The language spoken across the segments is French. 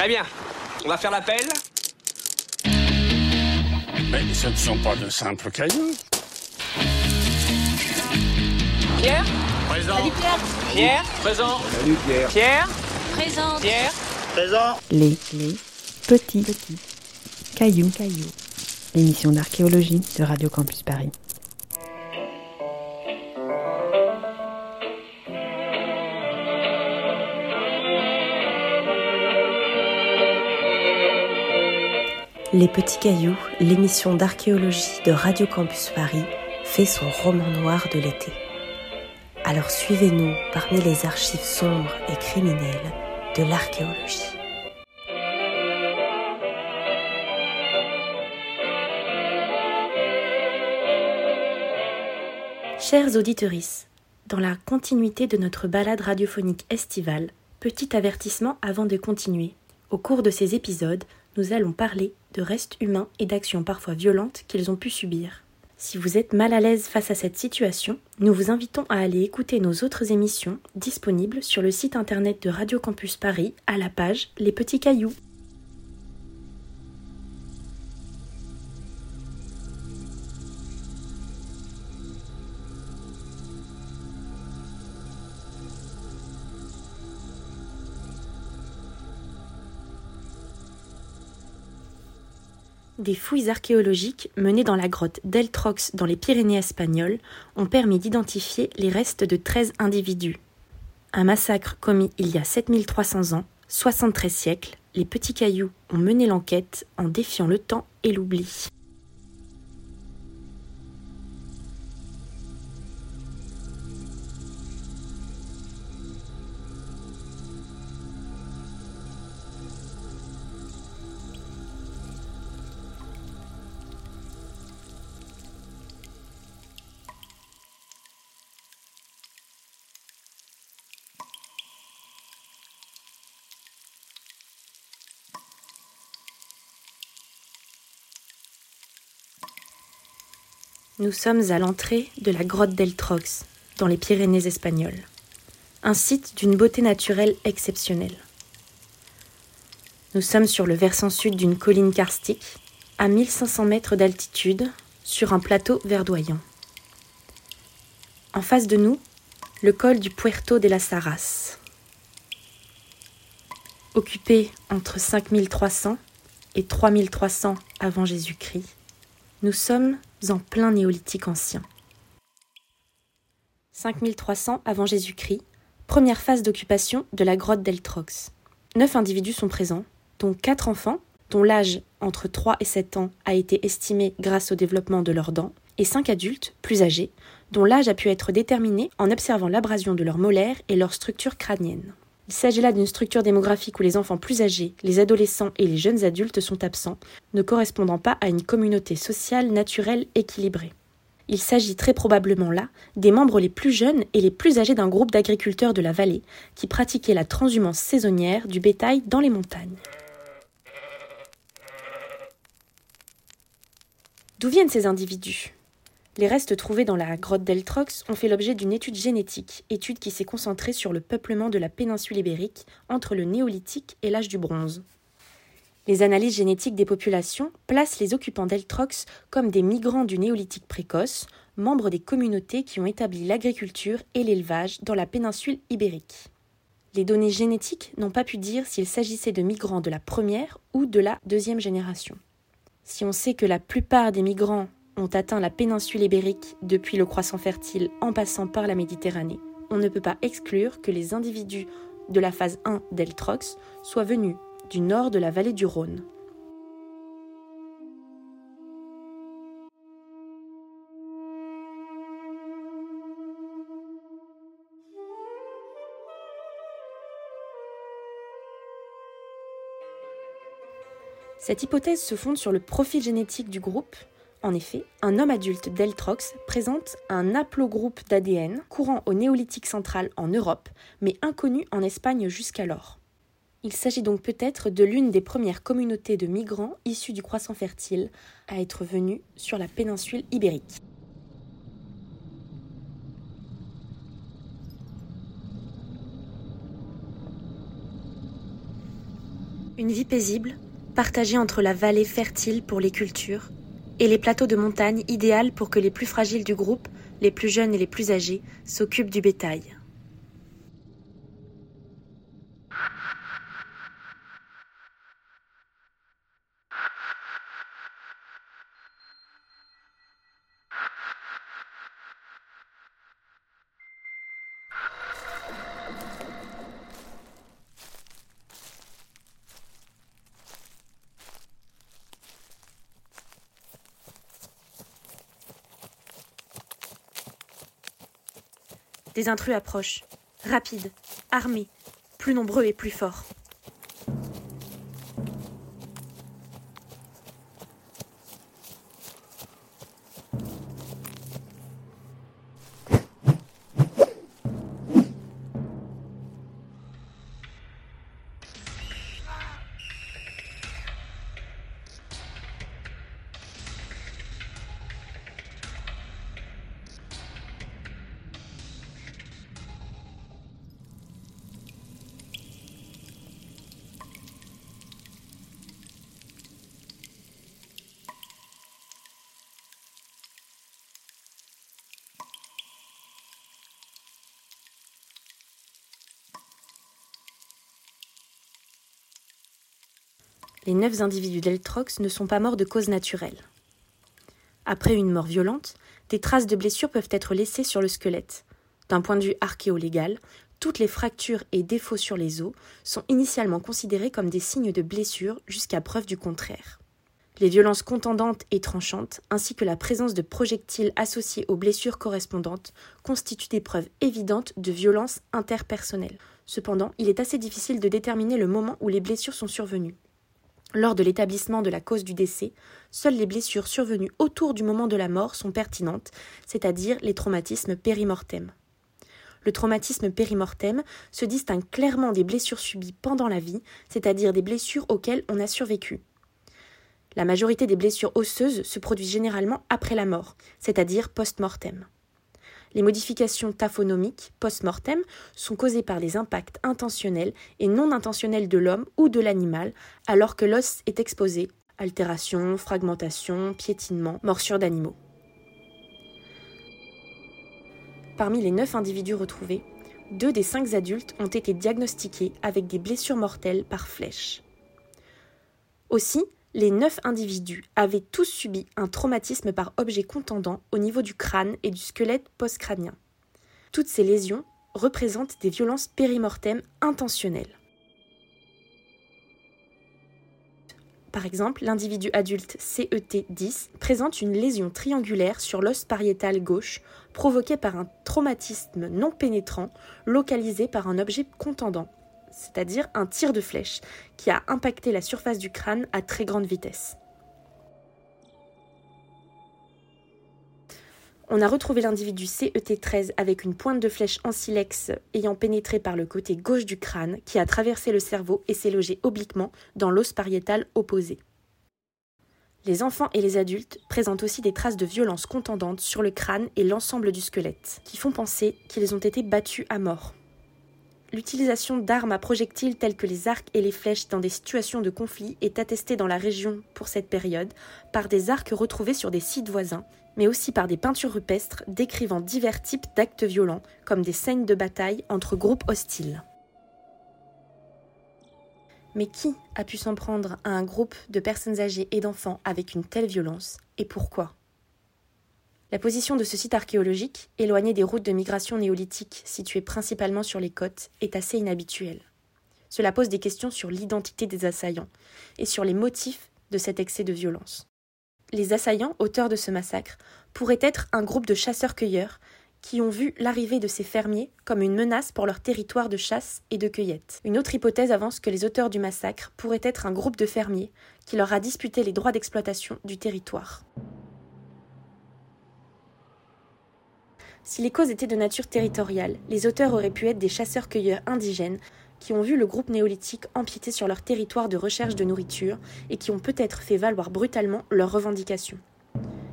Très bien. On va faire l'appel. Mais ce ne sont pas de simples cailloux. Pierre Présent. Pierre Présent. Pierre Présente. Pierre Présent. Les, les petits, petits cailloux, cailloux. L'émission d'archéologie de Radio Campus Paris. Les petits cailloux, l'émission d'archéologie de Radio Campus Paris, fait son roman noir de l'été. Alors suivez-nous parmi les archives sombres et criminelles de l'archéologie. Chers auditeurs, dans la continuité de notre balade radiophonique estivale, petit avertissement avant de continuer. Au cours de ces épisodes, nous allons parler de restes humains et d'actions parfois violentes qu'ils ont pu subir. Si vous êtes mal à l'aise face à cette situation, nous vous invitons à aller écouter nos autres émissions disponibles sur le site internet de Radio Campus Paris à la page Les Petits Cailloux. Des fouilles archéologiques menées dans la grotte d'Eltrox dans les Pyrénées espagnoles ont permis d'identifier les restes de 13 individus. Un massacre commis il y a 7300 ans, 73 siècles, les petits cailloux ont mené l'enquête en défiant le temps et l'oubli. Nous sommes à l'entrée de la grotte d'Eltrox, dans les Pyrénées espagnoles. Un site d'une beauté naturelle exceptionnelle. Nous sommes sur le versant sud d'une colline karstique, à 1500 mètres d'altitude, sur un plateau verdoyant. En face de nous, le col du Puerto de las Arras. Occupé entre 5300 et 3300 avant Jésus-Christ, nous sommes en plein néolithique ancien. 5300 avant Jésus-Christ, première phase d'occupation de la grotte d'Eltrox. Neuf individus sont présents, dont quatre enfants, dont l'âge entre 3 et 7 ans a été estimé grâce au développement de leurs dents, et cinq adultes, plus âgés, dont l'âge a pu être déterminé en observant l'abrasion de leurs molaires et leur structure crânienne. Il s'agit là d'une structure démographique où les enfants plus âgés, les adolescents et les jeunes adultes sont absents, ne correspondant pas à une communauté sociale naturelle équilibrée. Il s'agit très probablement là des membres les plus jeunes et les plus âgés d'un groupe d'agriculteurs de la vallée qui pratiquaient la transhumance saisonnière du bétail dans les montagnes. D'où viennent ces individus? Les restes trouvés dans la grotte d'Eltrox ont fait l'objet d'une étude génétique, étude qui s'est concentrée sur le peuplement de la péninsule ibérique entre le néolithique et l'âge du bronze. Les analyses génétiques des populations placent les occupants d'Eltrox comme des migrants du néolithique précoce, membres des communautés qui ont établi l'agriculture et l'élevage dans la péninsule ibérique. Les données génétiques n'ont pas pu dire s'il s'agissait de migrants de la première ou de la deuxième génération. Si on sait que la plupart des migrants ont atteint la péninsule ibérique depuis le croissant fertile en passant par la Méditerranée, on ne peut pas exclure que les individus de la phase 1 d'Eltrox soient venus du nord de la vallée du Rhône. Cette hypothèse se fonde sur le profil génétique du groupe. En effet, un homme adulte d'Eltrox présente un haplogroupe d'ADN courant au néolithique central en Europe, mais inconnu en Espagne jusqu'alors. Il s'agit donc peut-être de l'une des premières communautés de migrants issus du croissant fertile à être venus sur la péninsule ibérique. Une vie paisible, partagée entre la vallée fertile pour les cultures et les plateaux de montagne idéal pour que les plus fragiles du groupe, les plus jeunes et les plus âgés, s'occupent du bétail. Des intrus approchent, rapides, armés, plus nombreux et plus forts. Les neuf individus d'Eltrox ne sont pas morts de cause naturelle. Après une mort violente, des traces de blessures peuvent être laissées sur le squelette. D'un point de vue archéolégal, toutes les fractures et défauts sur les os sont initialement considérés comme des signes de blessure jusqu'à preuve du contraire. Les violences contendantes et tranchantes, ainsi que la présence de projectiles associés aux blessures correspondantes, constituent des preuves évidentes de violence interpersonnelle. Cependant, il est assez difficile de déterminer le moment où les blessures sont survenues. Lors de l'établissement de la cause du décès, seules les blessures survenues autour du moment de la mort sont pertinentes, c'est-à-dire les traumatismes périmortem. Le traumatisme périmortem se distingue clairement des blessures subies pendant la vie, c'est-à-dire des blessures auxquelles on a survécu. La majorité des blessures osseuses se produisent généralement après la mort, c'est-à-dire post-mortem. Les modifications taphonomiques post-mortem sont causées par les impacts intentionnels et non intentionnels de l'homme ou de l'animal alors que l'os est exposé, altération, fragmentation, piétinement, morsure d'animaux. Parmi les neuf individus retrouvés, deux des cinq adultes ont été diagnostiqués avec des blessures mortelles par flèche. Aussi, les neuf individus avaient tous subi un traumatisme par objet contendant au niveau du crâne et du squelette postcrânien. Toutes ces lésions représentent des violences périmortem intentionnelles. Par exemple, l'individu adulte CET10 présente une lésion triangulaire sur l'os pariétal gauche provoquée par un traumatisme non pénétrant localisé par un objet contendant, c'est-à-dire un tir de flèche, qui a impacté la surface du crâne à très grande vitesse. On a retrouvé l'individu CET13 avec une pointe de flèche en silex ayant pénétré par le côté gauche du crâne qui a traversé le cerveau et s'est logé obliquement dans l'os pariétal opposé. Les enfants et les adultes présentent aussi des traces de violence contendantes sur le crâne et l'ensemble du squelette, qui font penser qu'ils ont été battus à mort. L'utilisation d'armes à projectiles telles que les arcs et les flèches dans des situations de conflit est attestée dans la région pour cette période par des arcs retrouvés sur des sites voisins, mais aussi par des peintures rupestres décrivant divers types d'actes violents, comme des scènes de bataille entre groupes hostiles. Mais qui a pu s'en prendre à un groupe de personnes âgées et d'enfants avec une telle violence, et pourquoi? La position de ce site archéologique, éloigné des routes de migration néolithiques situées principalement sur les côtes, est assez inhabituelle. Cela pose des questions sur l'identité des assaillants et sur les motifs de cet excès de violence. Les assaillants, auteurs de ce massacre, pourraient être un groupe de chasseurs-cueilleurs qui ont vu l'arrivée de ces fermiers comme une menace pour leur territoire de chasse et de cueillette. Une autre hypothèse avance que les auteurs du massacre pourraient être un groupe de fermiers qui leur a disputé les droits d'exploitation du territoire. Si les causes étaient de nature territoriale, les auteurs auraient pu être des chasseurs-cueilleurs indigènes qui ont vu le groupe néolithique empiéter sur leur territoire de recherche de nourriture et qui ont peut-être fait valoir brutalement leurs revendications.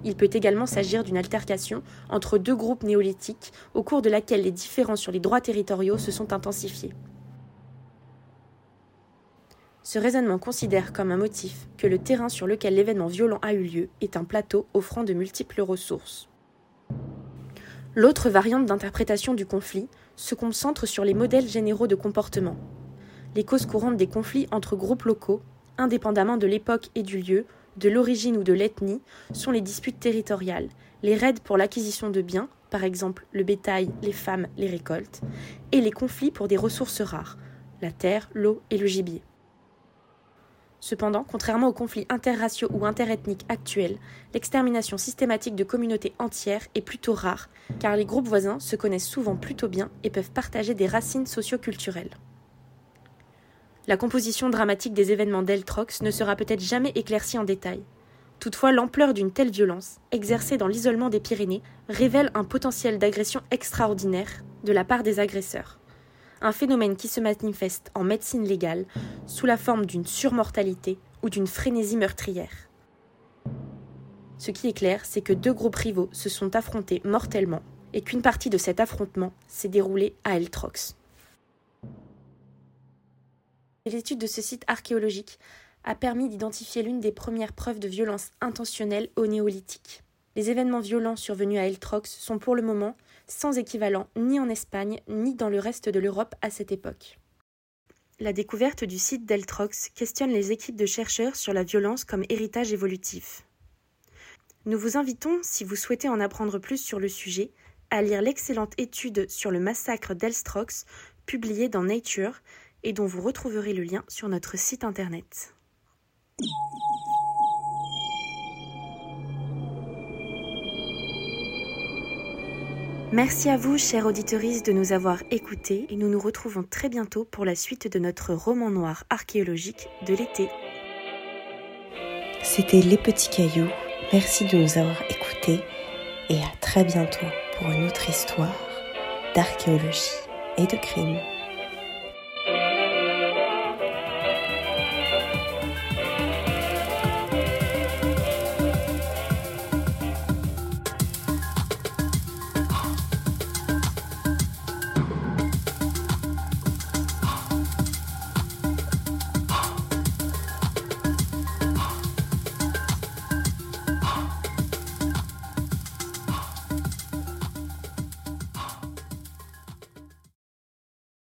Il peut également s'agir d'une altercation entre deux groupes néolithiques au cours de laquelle les différends sur les droits territoriaux se sont intensifiés. Ce raisonnement considère comme un motif que le terrain sur lequel l'événement violent a eu lieu est un plateau offrant de multiples ressources. L'autre variante d'interprétation du conflit se concentre sur les modèles généraux de comportement. Les causes courantes des conflits entre groupes locaux, indépendamment de l'époque et du lieu, de l'origine ou de l'ethnie, sont les disputes territoriales, les raids pour l'acquisition de biens, par exemple le bétail, les femmes, les récoltes, et les conflits pour des ressources rares, la terre, l'eau et le gibier. Cependant, contrairement aux conflits interraciaux ou interethniques actuels, l'extermination systématique de communautés entières est plutôt rare, car les groupes voisins se connaissent souvent plutôt bien et peuvent partager des racines socio-culturelles. La composition dramatique des événements d'Eltrox ne sera peut-être jamais éclaircie en détail. Toutefois, l'ampleur d'une telle violence, exercée dans l'isolement des Pyrénées, révèle un potentiel d'agression extraordinaire de la part des agresseurs un phénomène qui se manifeste en médecine légale sous la forme d'une surmortalité ou d'une frénésie meurtrière. Ce qui est clair, c'est que deux groupes rivaux se sont affrontés mortellement et qu'une partie de cet affrontement s'est déroulée à Eltrox. L'étude de ce site archéologique a permis d'identifier l'une des premières preuves de violence intentionnelle au néolithique. Les événements violents survenus à Eltrox sont pour le moment sans équivalent ni en Espagne ni dans le reste de l'Europe à cette époque. La découverte du site d'Eltrox questionne les équipes de chercheurs sur la violence comme héritage évolutif. Nous vous invitons, si vous souhaitez en apprendre plus sur le sujet, à lire l'excellente étude sur le massacre d'Elstrox publiée dans Nature et dont vous retrouverez le lien sur notre site internet. Merci à vous, chère auditeurice, de nous avoir écoutés et nous nous retrouvons très bientôt pour la suite de notre roman noir archéologique de l'été. C'était Les Petits Cailloux. Merci de nous avoir écoutés et à très bientôt pour une autre histoire d'archéologie et de crime.